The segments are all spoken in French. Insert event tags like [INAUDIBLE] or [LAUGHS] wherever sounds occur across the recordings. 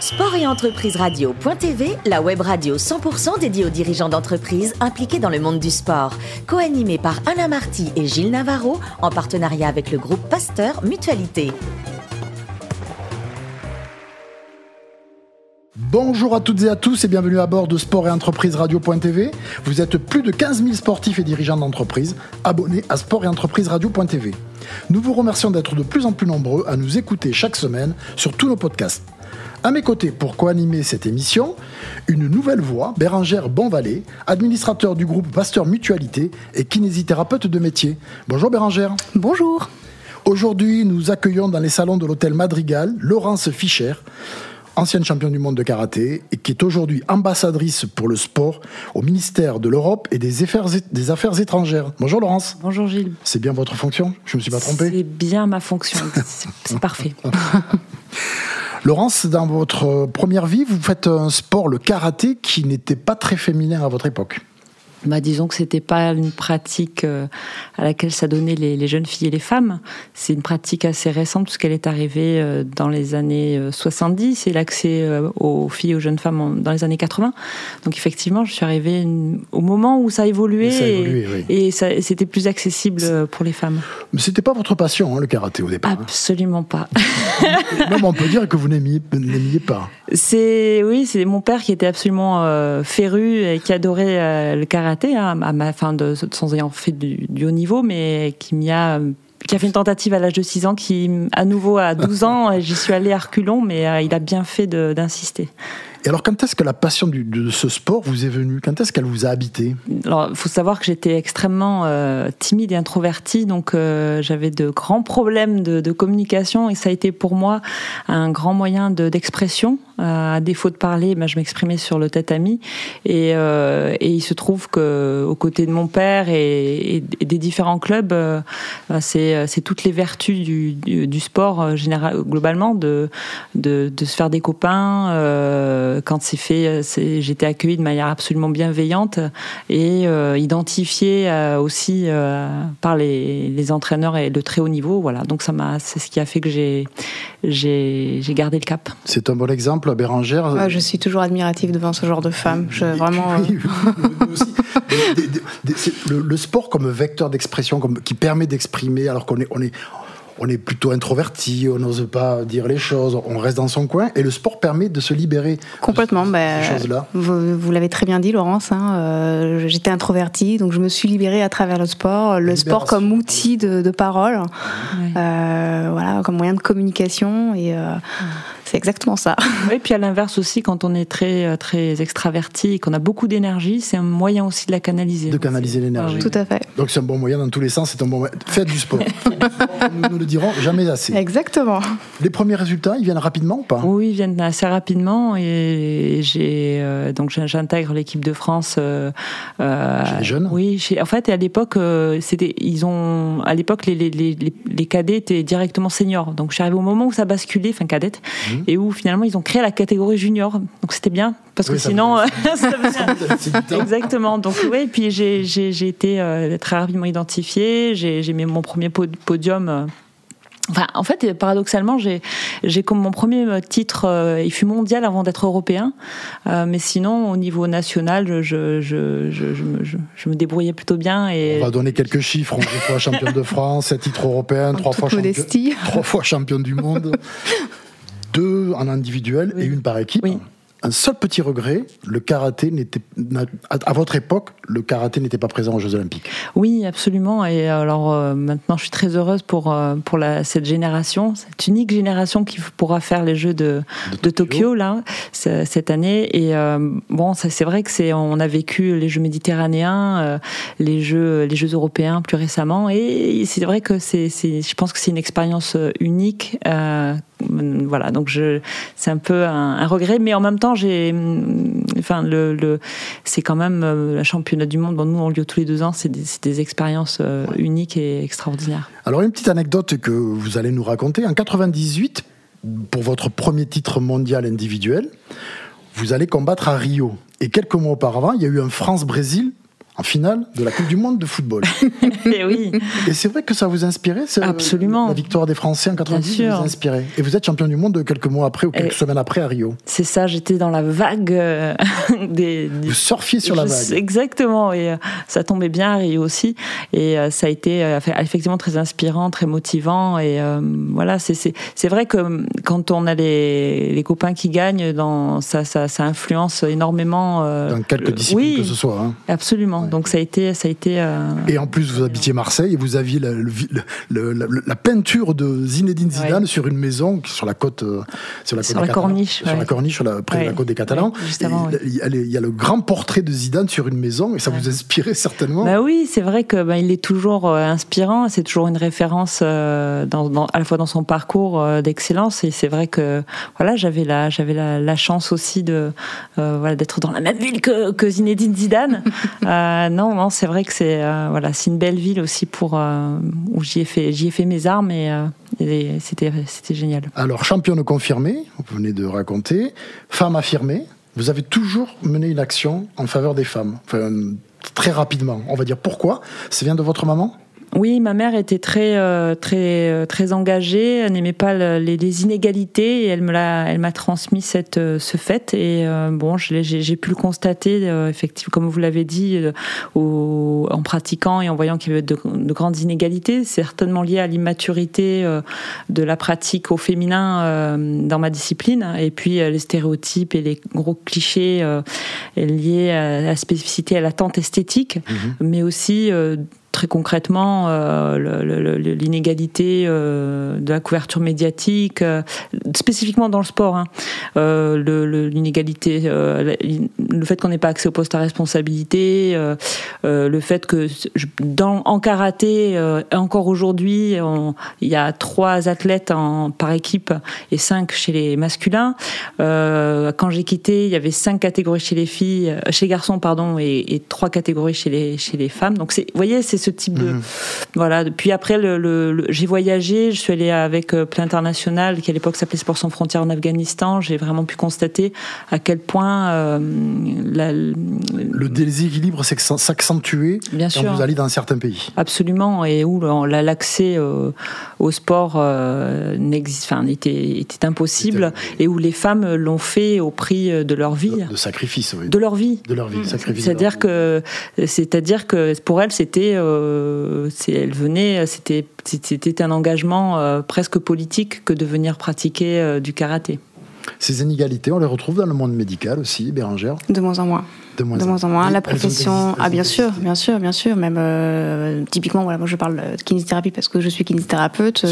Sport et entreprise radio.tv, la web radio 100% dédiée aux dirigeants d'entreprises impliqués dans le monde du sport. Co-animée par Alain Marty et Gilles Navarro, en partenariat avec le groupe Pasteur Mutualité. Bonjour à toutes et à tous et bienvenue à bord de Sport et Entreprise Radio.tv. Vous êtes plus de 15 000 sportifs et dirigeants d'entreprise abonnés à Sport et Entreprise Radio.tv. Nous vous remercions d'être de plus en plus nombreux à nous écouter chaque semaine sur tous nos podcasts. À mes côtés, pour co-animer cette émission, une nouvelle voix, Bérangère Bonvalet, administrateur du groupe Pasteur Mutualité et kinésithérapeute de métier. Bonjour Bérangère. Bonjour. Aujourd'hui, nous accueillons dans les salons de l'hôtel Madrigal Laurence Fischer, ancienne championne du monde de karaté et qui est aujourd'hui ambassadrice pour le sport au ministère de l'Europe et des Affaires, des Affaires étrangères. Bonjour Laurence. Bonjour Gilles. C'est bien votre fonction? Je ne me suis pas trompé? C'est bien ma fonction. [LAUGHS] C'est parfait. [LAUGHS] Laurence, dans votre première vie, vous faites un sport, le karaté, qui n'était pas très féminin à votre époque. Bah, disons que c'était pas une pratique euh, à laquelle s'adonnaient les, les jeunes filles et les femmes. C'est une pratique assez récente puisqu'elle est arrivée euh, dans les années 70 euh, et l'accès aux filles et aux jeunes femmes dans les années 80. Donc effectivement, je suis arrivée au moment où ça a évolué et, c'était plus accessible pour les femmes. Mais c'était pas votre passion, hein, le karaté au départ. Hein. Absolument pas. [LAUGHS] Même on peut dire que vous n'aimiez pas. C'est oui, c'est mon père qui était absolument féru et qui adorait le karaté Hein, à ma fin de, sans ayant fait du, haut niveau, mais qui m'y a qui a fait une tentative à l'âge de 6 ans, qui à nouveau à 12 ans, [LAUGHS] j'y suis allée à reculons, mais euh, il a bien fait d'insister. Et alors, quand est-ce que la passion de ce sport vous est venue? Quand est-ce qu'elle vous a habité? Alors, il faut savoir que j'étais extrêmement euh, timide et introvertie, donc euh, j'avais de grands problèmes de, communication, et ça a été pour moi un grand moyen d'expression. Euh, à défaut de parler, ben, je m'exprimais sur le tatami, et, et, il se trouve que aux côtés de mon père et, des différents clubs, ben, c'est toutes les vertus du, sport globalement, de, de, de, se faire des copains euh, quand c'est fait, euh, j'étais accueillie de manière absolument bienveillante et euh, identifiée aussi par les, entraîneurs et le très haut niveau. Voilà, donc ça m'a, c'est ce qui a fait que j'ai j'ai gardé le cap. C'est un bon exemple, Bérangère. je suis toujours admirative devant ce genre de femmes. Je, vraiment. le, sport comme vecteur d'expression, comme qui permet d'exprimer, alors qu'on est on est on est plutôt introverti, on n'ose pas dire les choses, on reste dans son coin, et le sport permet de se libérer. Complètement, bah, choses-là. Vous, l'avez très bien dit, Laurence. Hein, euh, j'étais introverti, donc je me suis libérée à travers le sport, le sport comme outil de, parole, euh, voilà, comme moyen de communication et. Euh, c'est exactement ça. [LAUGHS] Oui, puis à l'inverse aussi, quand on est très, euh, très extraverti et qu'on a beaucoup d'énergie, c'est un moyen aussi de la canaliser. De canaliser l'énergie. Tout à fait. Donc c'est un bon moyen dans tous les sens, c'est un bon moyen. Faites du sport. [LAUGHS] nous ne le dirons jamais assez. Exactement. Les premiers résultats, ils viennent rapidement ou pas? Oui, ils viennent assez rapidement et j'ai euh, donc j'intègre l'équipe de France. Euh, chez les jeunes? Oui, en fait, à l'époque, c'était ils ont à l'époque les, les, les, les, cadets étaient directement seniors. Donc je suis arrivée au moment où ça basculait, enfin cadette. Mmh. Mhm. et où finalement ils ont créé la catégorie junior. Donc c'était bien parce que sinon, [LAUGHS] [LAUGHS] exactement. Donc oui, puis j'ai été euh, très rapidement identifié. J'ai mis mon premier podium. Euh, Enfin, en fait, paradoxalement, j'ai comme mon premier euh, titre, euh, il fut mondial avant d'être européen, euh, mais sinon, au niveau national, je, je, je, je, me débrouillais plutôt bien. Et... On va donner quelques chiffres. Deux fois championne de France, sept titres européens, trois fois, champion, trois fois championne du monde [LAUGHS] deux en individuel et une par équipe. Un seul petit regret, le karaté n'était à votre époque, le karaté n'était pas présent aux Jeux Olympiques. Oui, absolument. Et alors euh, maintenant, je suis très heureuse pour euh, pour la, cette génération, cette unique génération qui pourra faire les Jeux de, de, Tokyo. là cette année. Et euh, bon, c'est vrai que c'est on a vécu les Jeux méditerranéens, les Jeux les Jeux européens plus récemment. Et c'est vrai que c'est je pense que c'est une expérience unique voilà, donc je, c'est un peu un, regret, mais en même temps, j'ai, enfin, le, c'est quand même euh, la championnat du monde. Bon, nous, on lieu tous les deux ans, c'est des, expériences euh, uniques et extraordinaires. Alors, une petite anecdote que vous allez nous raconter. En 98, pour votre premier titre mondial individuel, vous allez combattre à Rio. Et quelques mois auparavant, il y a eu un France-Brésil en finale de la Coupe du Monde de football. [LAUGHS] et oui. Et c'est vrai que ça vous a inspiré Absolument. La victoire des Français en 90 vous a inspiré. Et vous êtes champion du monde quelques mois après ou quelques semaines après à Rio. C'est ça, j'étais dans la vague euh, [LAUGHS] des, Vous surfiez sur la vague. Exactement, et euh, ça tombait bien à Rio aussi. Et euh, ça a été effectivement très inspirant, très motivant. Et voilà, c'est vrai que quand on a les, les copains qui gagnent, dans, ça, ça, ça influence énormément. dans quelques disciplines que ce soit. Hein. Absolument. Donc ça a été, ça a été. Euh, et en plus, vous habitiez Marseille et vous aviez la, la, peinture de Zinedine Zidane sur une maison sur la côte, euh, sur la, sur la corniche, sur la corniche, près de la côte des Catalans. il, y a, le grand portrait de Zidane sur une maison et ça vous inspirait certainement. Bah oui, c'est vrai que bah, il est toujours euh, inspirant. C'est toujours une référence dans, à la fois dans son parcours d'excellence et c'est vrai que voilà, j'avais la, j'avais la, chance aussi de voilà d'être dans la même ville que, que Zinedine Zidane. [LAUGHS] Euh, non, non, c'est vrai que c'est euh, voilà, c'est une belle ville aussi pour euh, où j'y ai fait j'y ai fait mes armes et, c'était c'était génial. Alors championne confirmée, vous venez de raconter, femme affirmée. Vous avez toujours mené une action en faveur des femmes, très rapidement. On va dire pourquoi? Ça vient de votre maman? Oui, ma mère était très euh, très euh, très engagée. Elle n'aimait pas les, inégalités et elle me l'a elle m'a transmis cette euh, ce fait. Et bon, j'ai pu le constater effectivement comme vous l'avez dit en pratiquant et en voyant qu'il y avait de, grandes inégalités, certainement lié à l'immaturité de la pratique au féminin dans ma discipline. Et puis les stéréotypes et les gros clichés liés à la spécificité à l'attente esthétique, mmh mais aussi très concrètement euh, l'inégalité euh, de la couverture médiatique, euh, spécifiquement dans le sport. Hein. l'inégalité, le, fait qu'on n'ait pas accès au poste à responsabilité, le fait que dans, en karaté, encore aujourd'hui, il y a trois athlètes en, par équipe et cinq chez les masculins. quand j'ai quitté, il y avait cinq catégories chez les filles, chez les garçons, pardon, et, trois catégories chez les, chez les femmes. Donc, vous voyez, c'est ce type de. Mhm. Voilà. Puis après, le, j'ai voyagé, je suis allée avec euh, Plein International, qui à l'époque s'appelait Sport sans frontières en Afghanistan. J'ai vraiment pu constater à quel point. Euh, le déséquilibre s'accentuait quand vous allez dans certains pays. Absolument. Et où l'accès euh, au sport n'existe, enfin, était, était impossible. Et où les femmes l'ont fait au prix de leur vie. De, sacrifice, oui. De leur vie. De leur vie, C'est-à-dire que, c'est-à-dire que pour elle, c'était euh, elle venait, c'était c'était un engagement euh, presque politique que de venir pratiquer euh, du karaté. Ces inégalités, on les retrouve dans le monde médical aussi, Bérangère? De moins en moins. De moins, en moins. La profession, ah bien sûr, bien sûr, bien sûr. Même typiquement, voilà, moi je parle de kinésithérapie parce que je suis kinésithérapeute.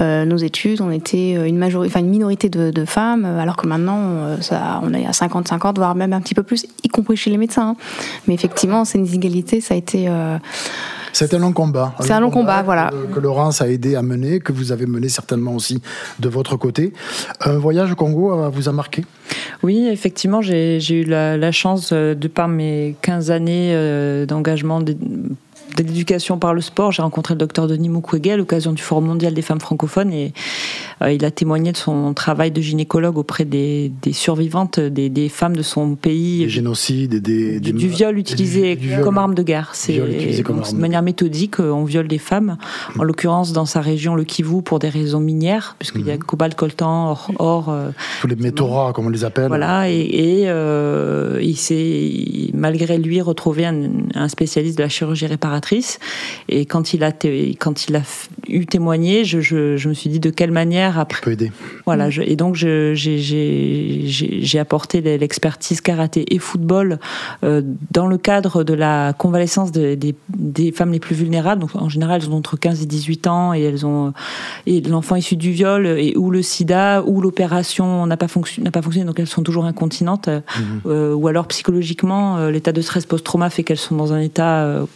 nos études, on était une majorité, enfin une minorité de, femmes, alors que maintenant, ça, on est à 50-50, voire même un petit peu plus, y compris chez les médecins. Hein. Mais effectivement, ces inégalités, ça a été c'est un long combat. C'est un long combat, voilà. Que, Laurence a aidé à mener, que vous avez mené certainement aussi de votre côté. Un voyage au Congo euh, vous a marqué? Oui, effectivement, j'ai eu la, chance, euh, de par mes 15 années euh, d'engagement de l'éducation par le sport. J'ai rencontré le docteur Denis Mukwege à l'occasion du Forum mondial des femmes francophones et il a témoigné de son travail de gynécologue auprès des, survivantes, des, femmes de son pays. Des génocides, des, du, viol utilisé comme arme de guerre. C'est de manière méthodique, euh, on viole des femmes. Mm. En l'occurrence, dans sa région, le Kivu, pour des raisons minières, puisqu'il y a mm. cobalt, coltan, or. Euh, Tous les méthoras, comme on les appelle. Voilà, et, il s'est, malgré lui, retrouvé un, un spécialiste de la chirurgie réparatrice et quand il a, quand il a eu témoigné, je, je, me suis dit de quelle manière après. Je peux aider. Voilà, et donc j'ai apporté l'expertise karaté et football euh, dans le cadre de la convalescence des, des, femmes les plus vulnérables. Donc en général, elles ont entre 15 et 18 ans et elles ont et l'enfant issu du viol et ou le SIDA ou l'opération n'a pas, fonctionné, donc elles sont toujours incontinentes. Mhm. Euh, ou alors psychologiquement, euh, l'état de stress post-trauma fait qu'elles sont dans un état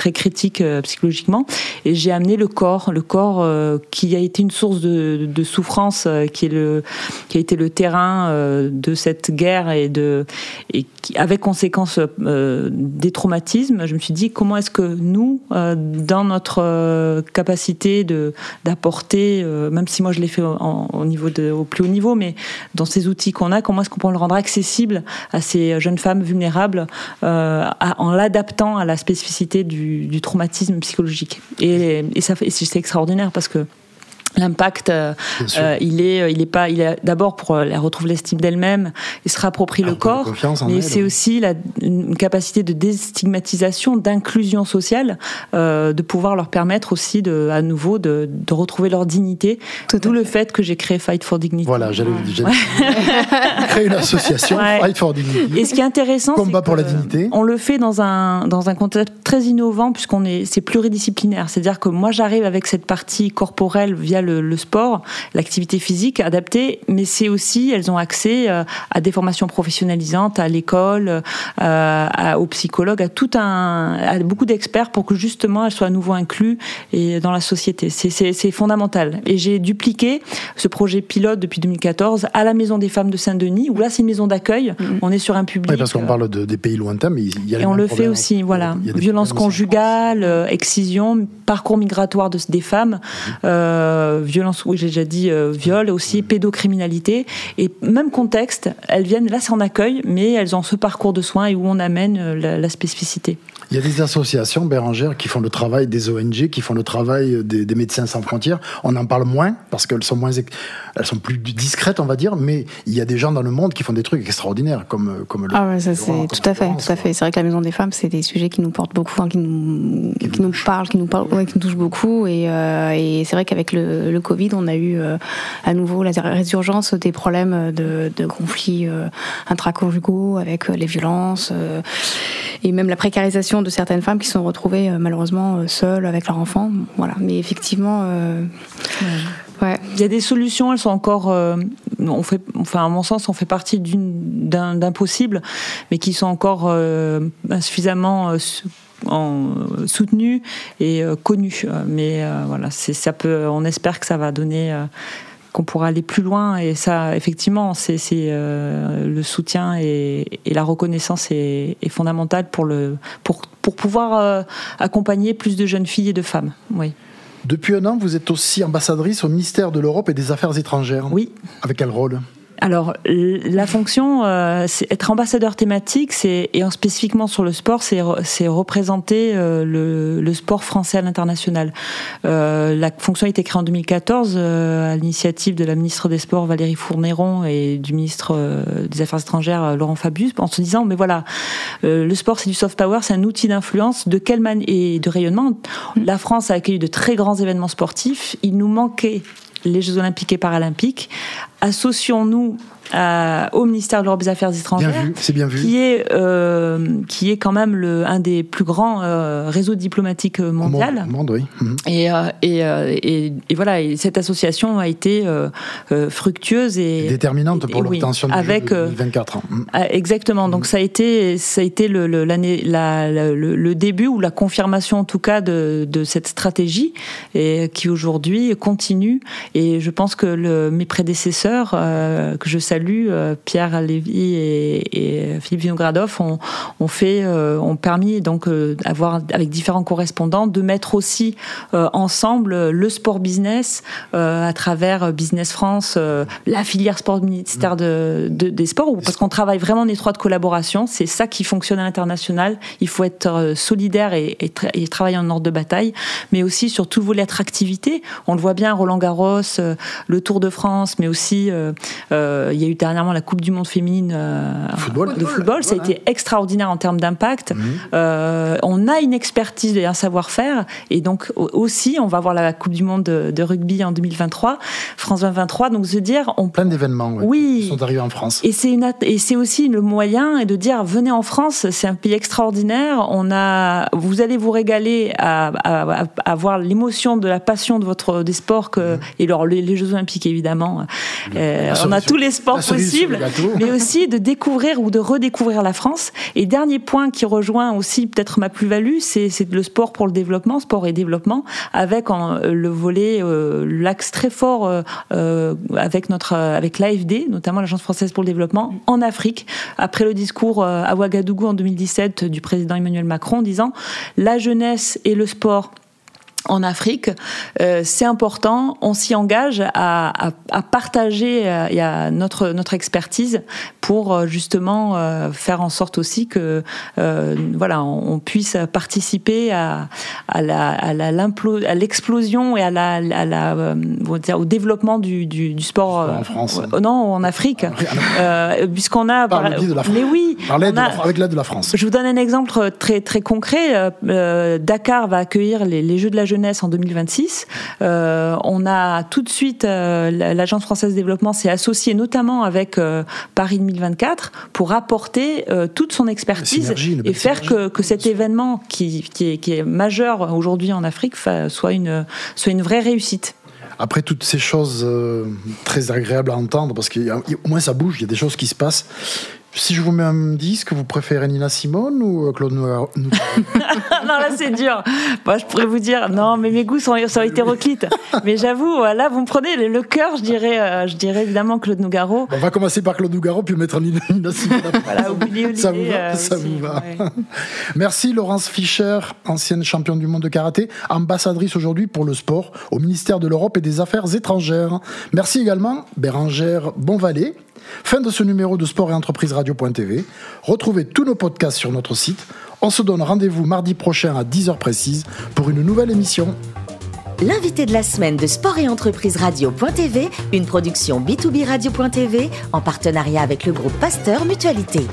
très critique psychologiquement. Et j'ai amené le corps, le corps qui a été une source de, souffrance, qui est le, qui a été le terrain de cette guerre et de, et qui, avec conséquences des traumatismes. Je me suis dit comment est-ce que nous, dans notre capacité de d'apporter, même si moi je l'ai fait au, niveau de, au plus haut niveau, mais dans ces outils qu'on a, comment est-ce qu'on peut le rendre accessible à ces jeunes femmes vulnérables euh, en l'adaptant à la spécificité du, traumatisme psychologique. Et, et ça, c'est extraordinaire parce que L'impact, euh, euh, il est, euh, il est pas, il est d'abord pour elle retrouve l'estime d'elle-même et se réapproprie le corps, mais c'est aussi la, une capacité de déstigmatisation, d'inclusion sociale, de pouvoir leur permettre aussi de, à nouveau de, de retrouver leur dignité. D'où le fait que j'ai créé Fight for Dignity. Voilà, j'allais créer une association Fight for Dignity. Et ce qui est intéressant, combat pour la dignité. On le fait dans un dans un contexte très innovant puisqu'on est c'est pluridisciplinaire, c'est-à-dire que moi j'arrive avec cette partie corporelle via le, sport, l'activité physique adaptée, mais c'est aussi, elles ont accès euh, à des formations professionnalisantes, à l'école, euh, aux psychologues, à tout un, à beaucoup d'experts pour que justement elles soient à nouveau incluses et dans la société. C'est fondamental. Et j'ai dupliqué ce projet pilote depuis 2014 à la Maison des femmes de Saint-Denis, où là c'est une maison d'accueil. Mm-hmm. On est sur un public. Oui, parce qu'on parle de, des pays lointains, mais il y a. Et on le fait aussi, voilà. Violence conjugale, euh, excision, parcours migratoire de, des femmes. Euh, violence, oui j'ai déjà dit euh, viol, aussi pédocriminalité. Et même contexte, elles viennent, là c'est en accueil, mais elles ont ce parcours de soins et où on amène euh, la, spécificité. Il y a des associations, Bérangère, qui font le travail des ONG, qui font le travail des, Médecins sans frontières. On en parle moins parce qu'elles sont moins, elles sont plus discrètes, on va dire. Mais il y a des gens dans le monde qui font des trucs extraordinaires, comme comme le. Ah ouais, ça c'est tout à fait, tout à fait. C'est vrai que la Maison des Femmes, c'est des sujets qui nous portent beaucoup, qui nous, qui, nous parlent, qui nous parlent, qui nous touchent beaucoup. Et, et c'est vrai qu'avec le, le, Covid, on a eu euh, à nouveau la résurgence des problèmes de, conflits euh, intraconjugaux avec euh, les violences et même la précarisation de certaines femmes qui sont retrouvées malheureusement seules avec leur enfant. Voilà. Mais effectivement. Ouais. Il y a des solutions, elles sont encore, fait, enfin à mon sens, on fait partie d'un possible, mais qui sont encore insuffisamment en, soutenu et euh, connu. Mais euh, voilà, ça peut. On espère que ça va donner euh, qu'on pourra aller plus loin et ça effectivement c'est le soutien et, la reconnaissance est, est, fondamentale pour le pour pour pouvoir accompagner plus de jeunes filles et de femmes oui depuis un an vous êtes aussi ambassadrice au ministère de l'Europe et des Affaires étrangères. Oui. Avec quel rôle? Alors, la fonction, euh, être ambassadeur thématique, c'est et en spécifiquement sur le sport, c'est représenter euh, le, le, sport français à l'international. Euh, la fonction a été créée en 2014 à l'initiative de la ministre des Sports Valérie Fournéron et du ministre des Affaires étrangères Laurent Fabius, en se disant, mais voilà, le sport c'est du soft power, c'est un outil d'influence. De quelle manière et de rayonnement? La France a accueilli de très grands événements sportifs. Il nous manquait les Jeux Olympiques et Paralympiques. Associons-nous euh, au ministère de l'Europe des Affaires étrangères, c'est bien vu. qui est euh, qui est quand même le un des plus grands euh, réseaux diplomatiques mondiaux. Monde, oui. Mhm. et, et, et, voilà, et cette association a été fructueuse et déterminante pour l'obtention du avec 24 ans. Mhm. Ah, exactement. Donc ça a été ça a été le l'année la, le, le, début ou la confirmation en tout cas de, de cette stratégie et qui aujourd'hui continue. Et je pense que le, mes prédécesseurs que je salue euh, Pierre Lévy et, Philippe Vinogradov ont, fait, euh, ont permis donc euh, avec différents correspondants de mettre aussi ensemble le sport business à travers Business France, la filière sport ministère de, des sports, parce qu'on travaille vraiment en étroite collaboration. C'est ça qui fonctionne à l'international. Il faut être solidaire et, travailler en ordre de bataille, mais aussi sur tout volet attractivité. On le voit bien, Roland Garros, le Tour de France, mais aussi il y a dernièrement la Coupe du Monde féminine euh, de football. Ça a été extraordinaire en termes d'impact. Mhm. Euh, on a une expertise et un savoir-faire. Et donc aussi, on va avoir la Coupe du Monde de, rugby en 2023, France 2023. Donc se dire... On... Plein d'événements oui. sont arrivés en France. Et c'est, et c'est aussi le moyen de dire, venez en France, c'est un pays extraordinaire. On a, vous allez vous régaler à, à, à, voir l'émotion de la passion de votre, des sports que, mhm. et alors les, Jeux Olympiques évidemment. Euh, on a tous les sports sport possible, mais aussi de découvrir ou de redécouvrir la France. Et dernier point qui rejoint aussi peut-être ma plus-value, c'est le sport pour le développement, sport et développement, avec en, le volet, euh, l'axe très fort euh, euh, avec notre, avec l'AFD, notamment l'Agence française pour le développement, en Afrique. Après le discours à Ouagadougou en 2017 du président Emmanuel Macron, disant la jeunesse et le sport en Afrique, euh, c'est important. On s'y engage à, à, à partager euh, notre notre expertise pour euh, justement faire en sorte aussi que voilà on, puisse participer à à la à l'explosion et à la, à la dire, au développement du, du, du sport en France non en Afrique puisqu'on a par, de la France. mais oui avec l'aide de la France. Je vous donne un exemple très très concret. Dakar va accueillir les, les Jeux de la jeunesse en 2026. Euh, on a tout de suite, euh, l'Agence française de développement s'est associée notamment avec euh, Paris 2024 pour apporter toute son expertise et faire que, que, cet événement qui, qui, est, qui est majeur aujourd'hui en Afrique soit une, soit une vraie réussite après toutes ces choses très agréables à entendre, parce qu'au moins ça bouge, il y a des choses qui se passent. Si je vous mets un disque, vous préférez Nina Simone ou euh, Claude Noir [LAUGHS] Non, là c'est dur. Moi, je pourrais vous dire, non, mais mes goûts sont, sont hétéroclites. mais j'avoue, là, vous me prenez le, cœur, je dirais, euh, je dirais évidemment Claude Nougaro. on va commencer par Claude Nougaro, puis mettre Nina, Simone. [LAUGHS] voilà, oubliez, ça vous va, euh, ça vous va. [LAUGHS] Merci Laurence Fischer, ancienne championne du monde de karaté, ambassadrice aujourd'hui pour le sport au ministère de l'Europe et des Affaires étrangères. Merci également Bérangère Bonvalet, Fin de ce numéro de Sport et Entreprise Radio.tv. Retrouvez tous nos podcasts sur notre site. On se donne rendez-vous mardi prochain à 10h précise pour une nouvelle émission. L'invité de la semaine de Sport et Entreprise Radio.tv, une production B2B Radio.tv en partenariat avec le groupe Pasteur Mutualité.